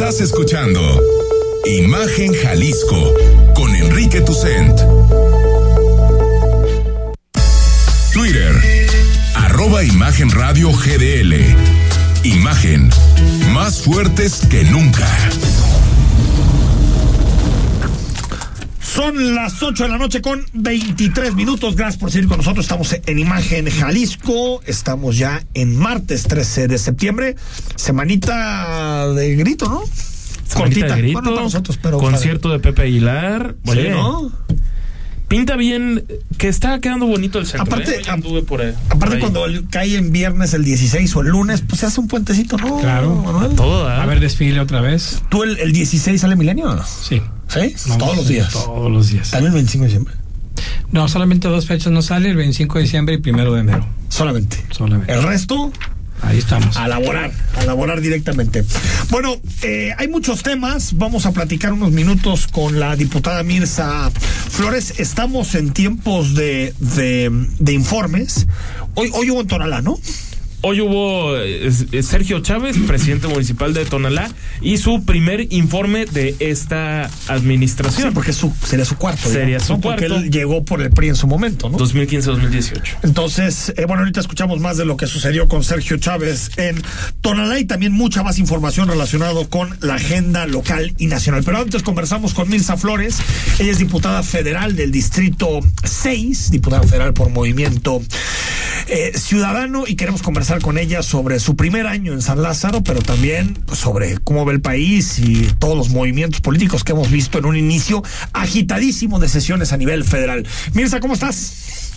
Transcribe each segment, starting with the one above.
Estás escuchando Imagen Jalisco con Enrique Tucent. Twitter, arroba Imagen Radio GDL. Imagen, más fuertes que nunca. Son las 8 de la noche con 23 minutos. Gracias por seguir con nosotros. Estamos en Imagen Jalisco. Estamos ya en martes 13 de septiembre. Semanita de grito, ¿no? Cortita. Grito, bueno, para nosotros, pero concierto de Pepe Aguilar. Sí, ¿no? Pinta bien, que está quedando bonito el centro. Aparte, ¿eh? Yo anduve por, ahí- Aparte, por ahí. cuando el- cae en viernes el 16 o el lunes, pues se hace un puentecito, ¿no? Claro. Manuel? Todo, ¿ah? A ver, desfile otra vez. ¿Tú el, el 16 sale milenio? Sí. ¿Sí? Vamos, Todos los días. Todos los días. También el 25 de diciembre. No, solamente dos fechas no sale, el 25 de diciembre y primero de enero. Solamente. Solamente. El resto, Ahí estamos. a laborar, a laborar directamente. Bueno, eh, hay muchos temas. Vamos a platicar unos minutos con la diputada Mirza Flores. Estamos en tiempos de, de, de informes. Hoy, hoy hubo en Tonalá, ¿no? Hoy hubo eh, Sergio Chávez, presidente municipal de Tonalá, y su primer informe de esta Sí, administración. porque es su, sería su cuarto. Sería digamos, su ¿no? Porque cuarto. él llegó por el PRI en su momento, ¿no? 2015-2018. Entonces, eh, bueno, ahorita escuchamos más de lo que sucedió con Sergio Chávez en Tonalá y también mucha más información relacionada con la agenda local y nacional. Pero antes conversamos con Mirza Flores. Ella es diputada federal del Distrito 6, diputada federal por Movimiento eh, Ciudadano y queremos conversar con ella sobre su primer año en San Lázaro, pero también sobre cómo ve el país y todos los movimientos políticos que hemos visto en un inicio agitadísimo de sesiones a nivel federal. Mirza, ¿cómo estás?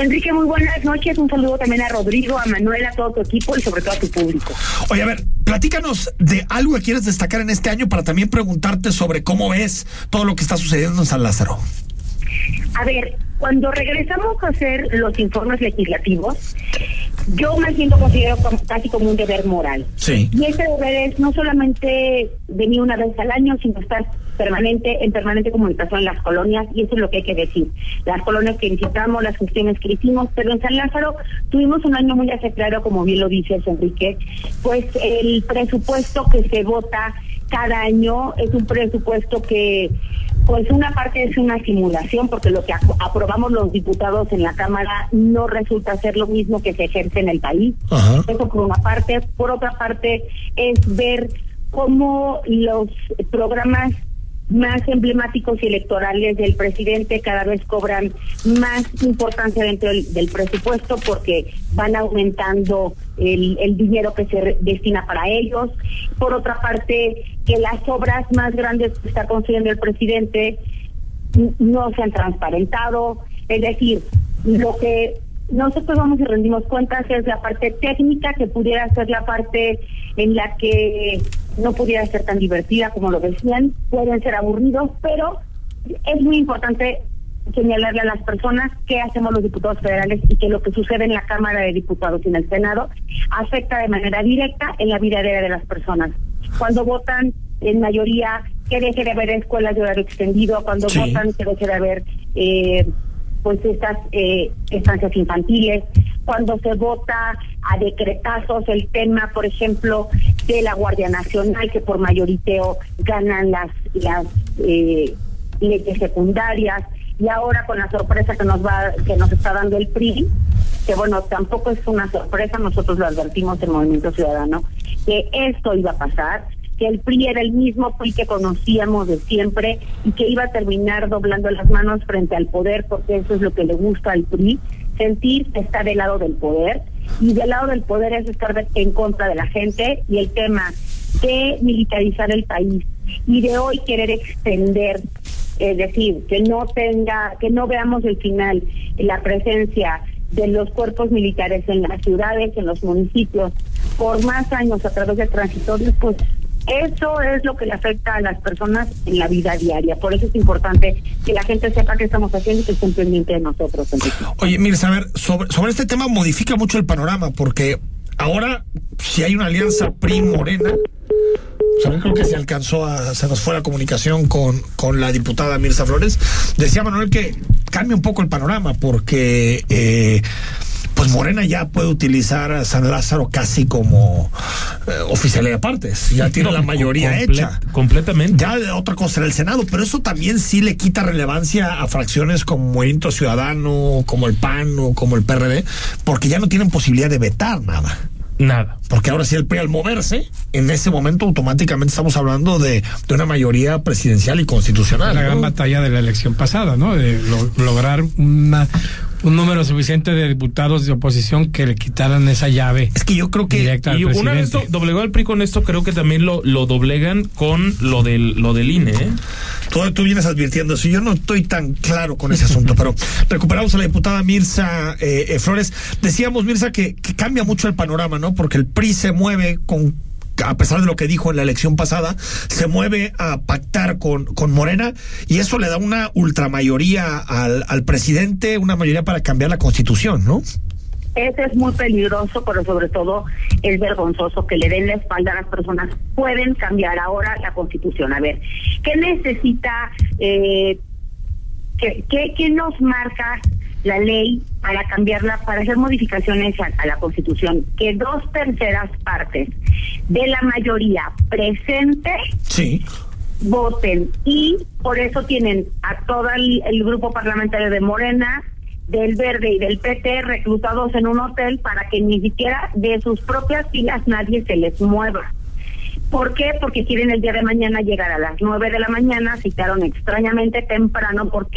Enrique, muy buenas noches. Un saludo también a Rodrigo, a Manuel, a todo tu equipo y sobre todo a tu público. Oye, a ver, platícanos de algo que quieres destacar en este año para también preguntarte sobre cómo ves todo lo que está sucediendo en San Lázaro. A ver, cuando regresamos a hacer los informes legislativos, yo más bien lo considero como- casi como un deber moral. Sí. Y ese deber es no solamente venir una vez al año, sino estar permanente, en permanente comunicación en las colonias, y eso es lo que hay que decir. Las colonias que visitamos, las gestiones que hicimos, pero en San Lázaro tuvimos un año muy ajetreado, como bien lo dices, Enrique, pues el presupuesto que se vota cada año es un presupuesto que pues una parte es una simulación porque lo que ap- aprobamos los diputados en la Cámara no resulta ser lo mismo que se ejerce en el país. Ajá. Eso por una parte. Por otra parte es ver cómo los programas más emblemáticos y electorales del presidente cada vez cobran más importancia dentro del, del presupuesto porque van aumentando el, el dinero que se destina para ellos. Por otra parte, que las obras más grandes que está construyendo el presidente no se han transparentado. Es decir, lo que nosotros vamos y rendimos cuentas es la parte técnica, que pudiera ser la parte en la que no pudiera ser tan divertida como lo decían, pueden ser aburridos, pero es muy importante señalarle a las personas qué hacemos los diputados federales y que lo que sucede en la Cámara de Diputados y en el Senado afecta de manera directa en la vida diaria de las personas. Cuando votan en mayoría que deje de haber escuelas de horario extendido, cuando Sí. votan que deje de haber eh, pues estas eh, estancias infantiles, cuando se vota a decretazos el tema, por ejemplo, de la Guardia Nacional, que por mayoriteo ganan las, las eh, leyes secundarias, y ahora con la sorpresa que nos va, que nos está dando el PRI, que bueno, tampoco es una sorpresa, nosotros lo advertimos en Movimiento Ciudadano, que esto iba a pasar, que el PRI era el mismo PRI que conocíamos de siempre y que iba a terminar doblando las manos frente al poder, porque eso es lo que le gusta al PRI, sentir está del lado del poder, y del lado del poder es estar en contra de la gente, y el tema de militarizar el país. Y de hoy querer extender es decir, que no tenga, que no veamos el final, la presencia de los cuerpos militares en las ciudades, en los municipios, por más años a través de transitorios, pues eso es lo que le afecta a las personas en la vida diaria. Por eso es importante que la gente sepa qué estamos haciendo y que estén pendientes de nosotros. Oye, mire, a ver, sobre, sobre este tema modifica mucho el panorama, porque ahora, si hay una alianza PRI-Morena, o creo que se alcanzó a, se nos fue la comunicación con, con la diputada Mirza Flores, decía Manuel que cambia un poco el panorama, porque eh, pues Morena ya puede utilizar a San Lázaro casi como eh, oficialidad de partes. Ya tiene la mayoría Comple- hecha. Completamente. Ya otra cosa era el Senado, pero eso también sí le quita relevancia a fracciones como Movimiento Ciudadano, como el PAN o como el PRD, porque ya no tienen posibilidad de vetar nada. Nada. Porque ahora sí el PRI al moverse, en ese momento automáticamente estamos hablando de, de una mayoría presidencial y constitucional. la ¿no? gran batalla de la elección pasada, ¿no? De lo- lograr una, un número suficiente de diputados de oposición que le quitaran esa llave Es que yo creo que directa al Y una vez presidente. doblegó al PRI con esto, creo que también lo, lo doblegan con lo del, lo del INE. ¿eh? tú, tú vienes advirtiendo eso. Yo no estoy tan claro con ese asunto, pero recuperamos a la diputada Mirza eh, eh, Flores. Decíamos, Mirza, que, que cambia mucho el panorama, ¿no? Porque el PRI se mueve con a pesar de lo que dijo en la elección pasada, se mueve a pactar con, con Morena y eso le da una ultramayoría al, al presidente, una mayoría para cambiar la constitución, ¿no? Eso es muy peligroso, pero sobre todo es vergonzoso que le den la espalda a las personas. Pueden cambiar ahora la constitución. A ver, ¿qué necesita, eh, qué, qué, qué nos marca la ley para cambiarla, para hacer modificaciones a, a la constitución? Que dos terceras partes de la mayoría presente Sí. voten y por eso tienen a todo el, el grupo parlamentario de Morena, del Verde y del PT reclutados en un hotel para que ni siquiera de sus propias filas nadie se les mueva. ¿Por qué? Porque quieren el día de mañana llegar a las nueve de la mañana, citaron extrañamente temprano. ¿Por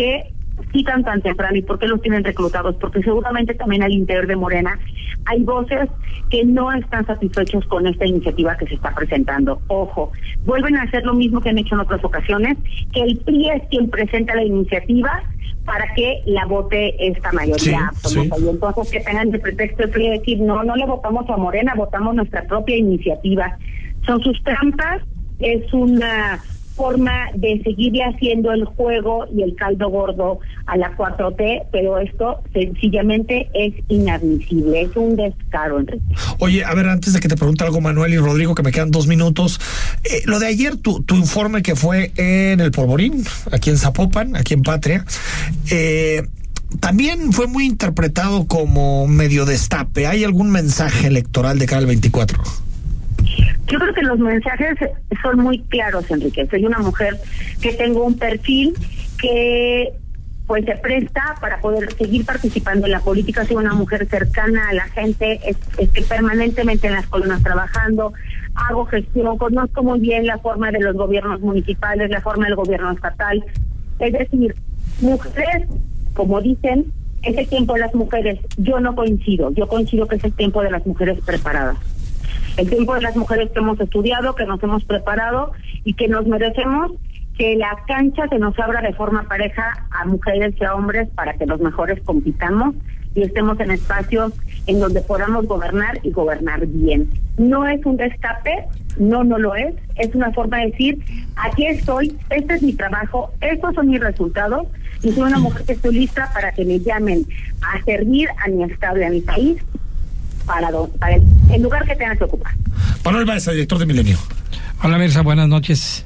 qué citan tan temprano y por qué los tienen reclutados? Porque seguramente también al interior de Morena hay voces que no están satisfechos con esta iniciativa que se está presentando. Ojo, vuelven a hacer lo mismo que han hecho en otras ocasiones, que el PRI es quien presenta la iniciativa para que la vote esta mayoría Sí, absoluta. sí. Y entonces que tengan de pretexto el PRI de decir, no, no le votamos a Morena, votamos nuestra propia iniciativa. Son sus trampas, es una forma de seguirle haciendo el juego y el caldo gordo a la 4T, pero esto sencillamente es inadmisible, es un descaro, Enrique. Oye, a ver, antes de que te pregunte algo, Manuel y Rodrigo, que me quedan dos minutos. eh, lo de ayer, tu, tu informe que fue en el Polvorín, aquí en Zapopan, aquí en Patria, eh, también fue muy interpretado como medio destape. ¿Hay algún mensaje electoral de cara al 24? Yo creo que los mensajes son muy claros, Enrique. Soy una mujer que tengo un perfil que pues se presta para poder seguir participando en la política. Soy una mujer cercana a la gente, es- estoy permanentemente en las columnas trabajando, hago gestión, conozco muy bien la forma de los gobiernos municipales, la forma del gobierno estatal. Es decir, mujeres, como dicen, es el tiempo de las mujeres. Yo no coincido, yo coincido que es el tiempo de las mujeres preparadas el tiempo de las mujeres que hemos estudiado, que nos hemos preparado y que nos merecemos que la cancha se nos abra de forma pareja a mujeres y a hombres para que los mejores compitamos y estemos en espacios en donde podamos gobernar y gobernar bien. No es un destape, no, no lo es, es una forma de decir, aquí estoy, este es mi trabajo, estos son mis resultados y soy una mujer que estoy lista para que me llamen a servir a mi estado y a mi país para, para el, el lugar que tengan que ocupar. Manuel Baeza, director de Milenio. Hola Mirza, buenas noches.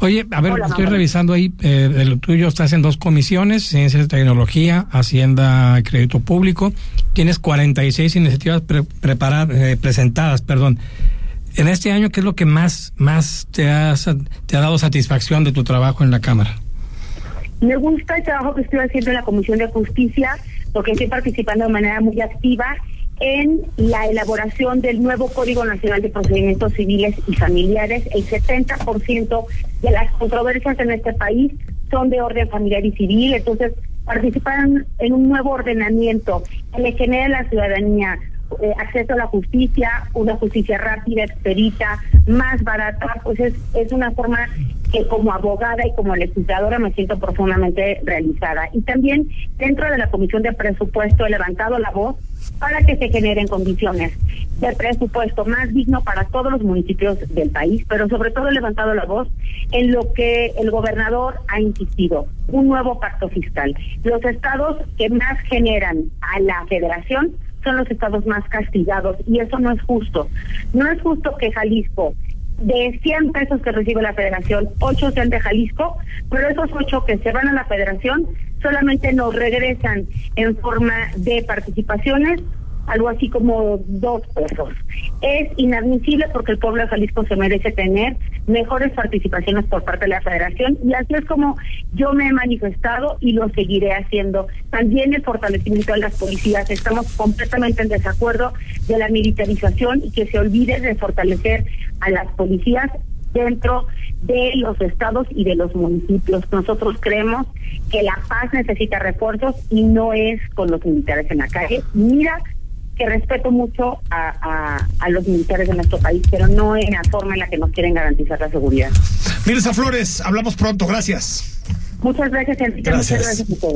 Oye, a ver, Hola, estoy revisando ahí, eh, de lo tuyo estás en dos comisiones, Ciencia y Tecnología, Hacienda y Crédito Público. Tienes 46 iniciativas pre- preparadas, eh, presentadas, perdón. En este año, ¿qué es lo que más, más te, ha, sa- te ha dado satisfacción de tu trabajo en la Cámara? Me gusta el trabajo que estoy haciendo en la Comisión de Justicia porque estoy participando de manera muy activa en la elaboración del nuevo Código Nacional de Procedimientos Civiles y Familiares. El 70% de las controversias en este país son de orden familiar y civil, entonces participan en un nuevo ordenamiento que le genera a la ciudadanía eh, acceso a la justicia, una justicia rápida, expedita, más barata, pues es, es una forma que como abogada y como legisladora me siento profundamente realizada. Y también dentro de la Comisión de Presupuesto he levantado la voz para que se generen condiciones de presupuesto más digno para todos los municipios del país, pero sobre todo he levantado la voz en lo que el gobernador ha insistido, un nuevo pacto fiscal. Los estados que más generan a la federación son los estados más castigados y eso no es justo. No es justo que Jalisco de 100 pesos que recibe la federación, 8 sean de Jalisco, pero esos 8 que se van a la federación solamente nos regresan en forma de participaciones algo así como dos pesos. Es inadmisible porque el pueblo de Jalisco se merece tener mejores participaciones por parte de la federación y así es como yo me he manifestado y lo seguiré haciendo. También el fortalecimiento de las policías. Estamos completamente en desacuerdo de la militarización y que se olvide de fortalecer a las policías dentro de los estados y de los municipios. Nosotros creemos que la paz necesita refuerzos y no es con los militares en la calle. Mira que respeto mucho a, a, los militares de nuestro país, pero no en la forma en la que nos quieren garantizar la seguridad. Mirza Flores, hablamos pronto, gracias. Muchas gracias, Enrique. Muchas gracias a todos.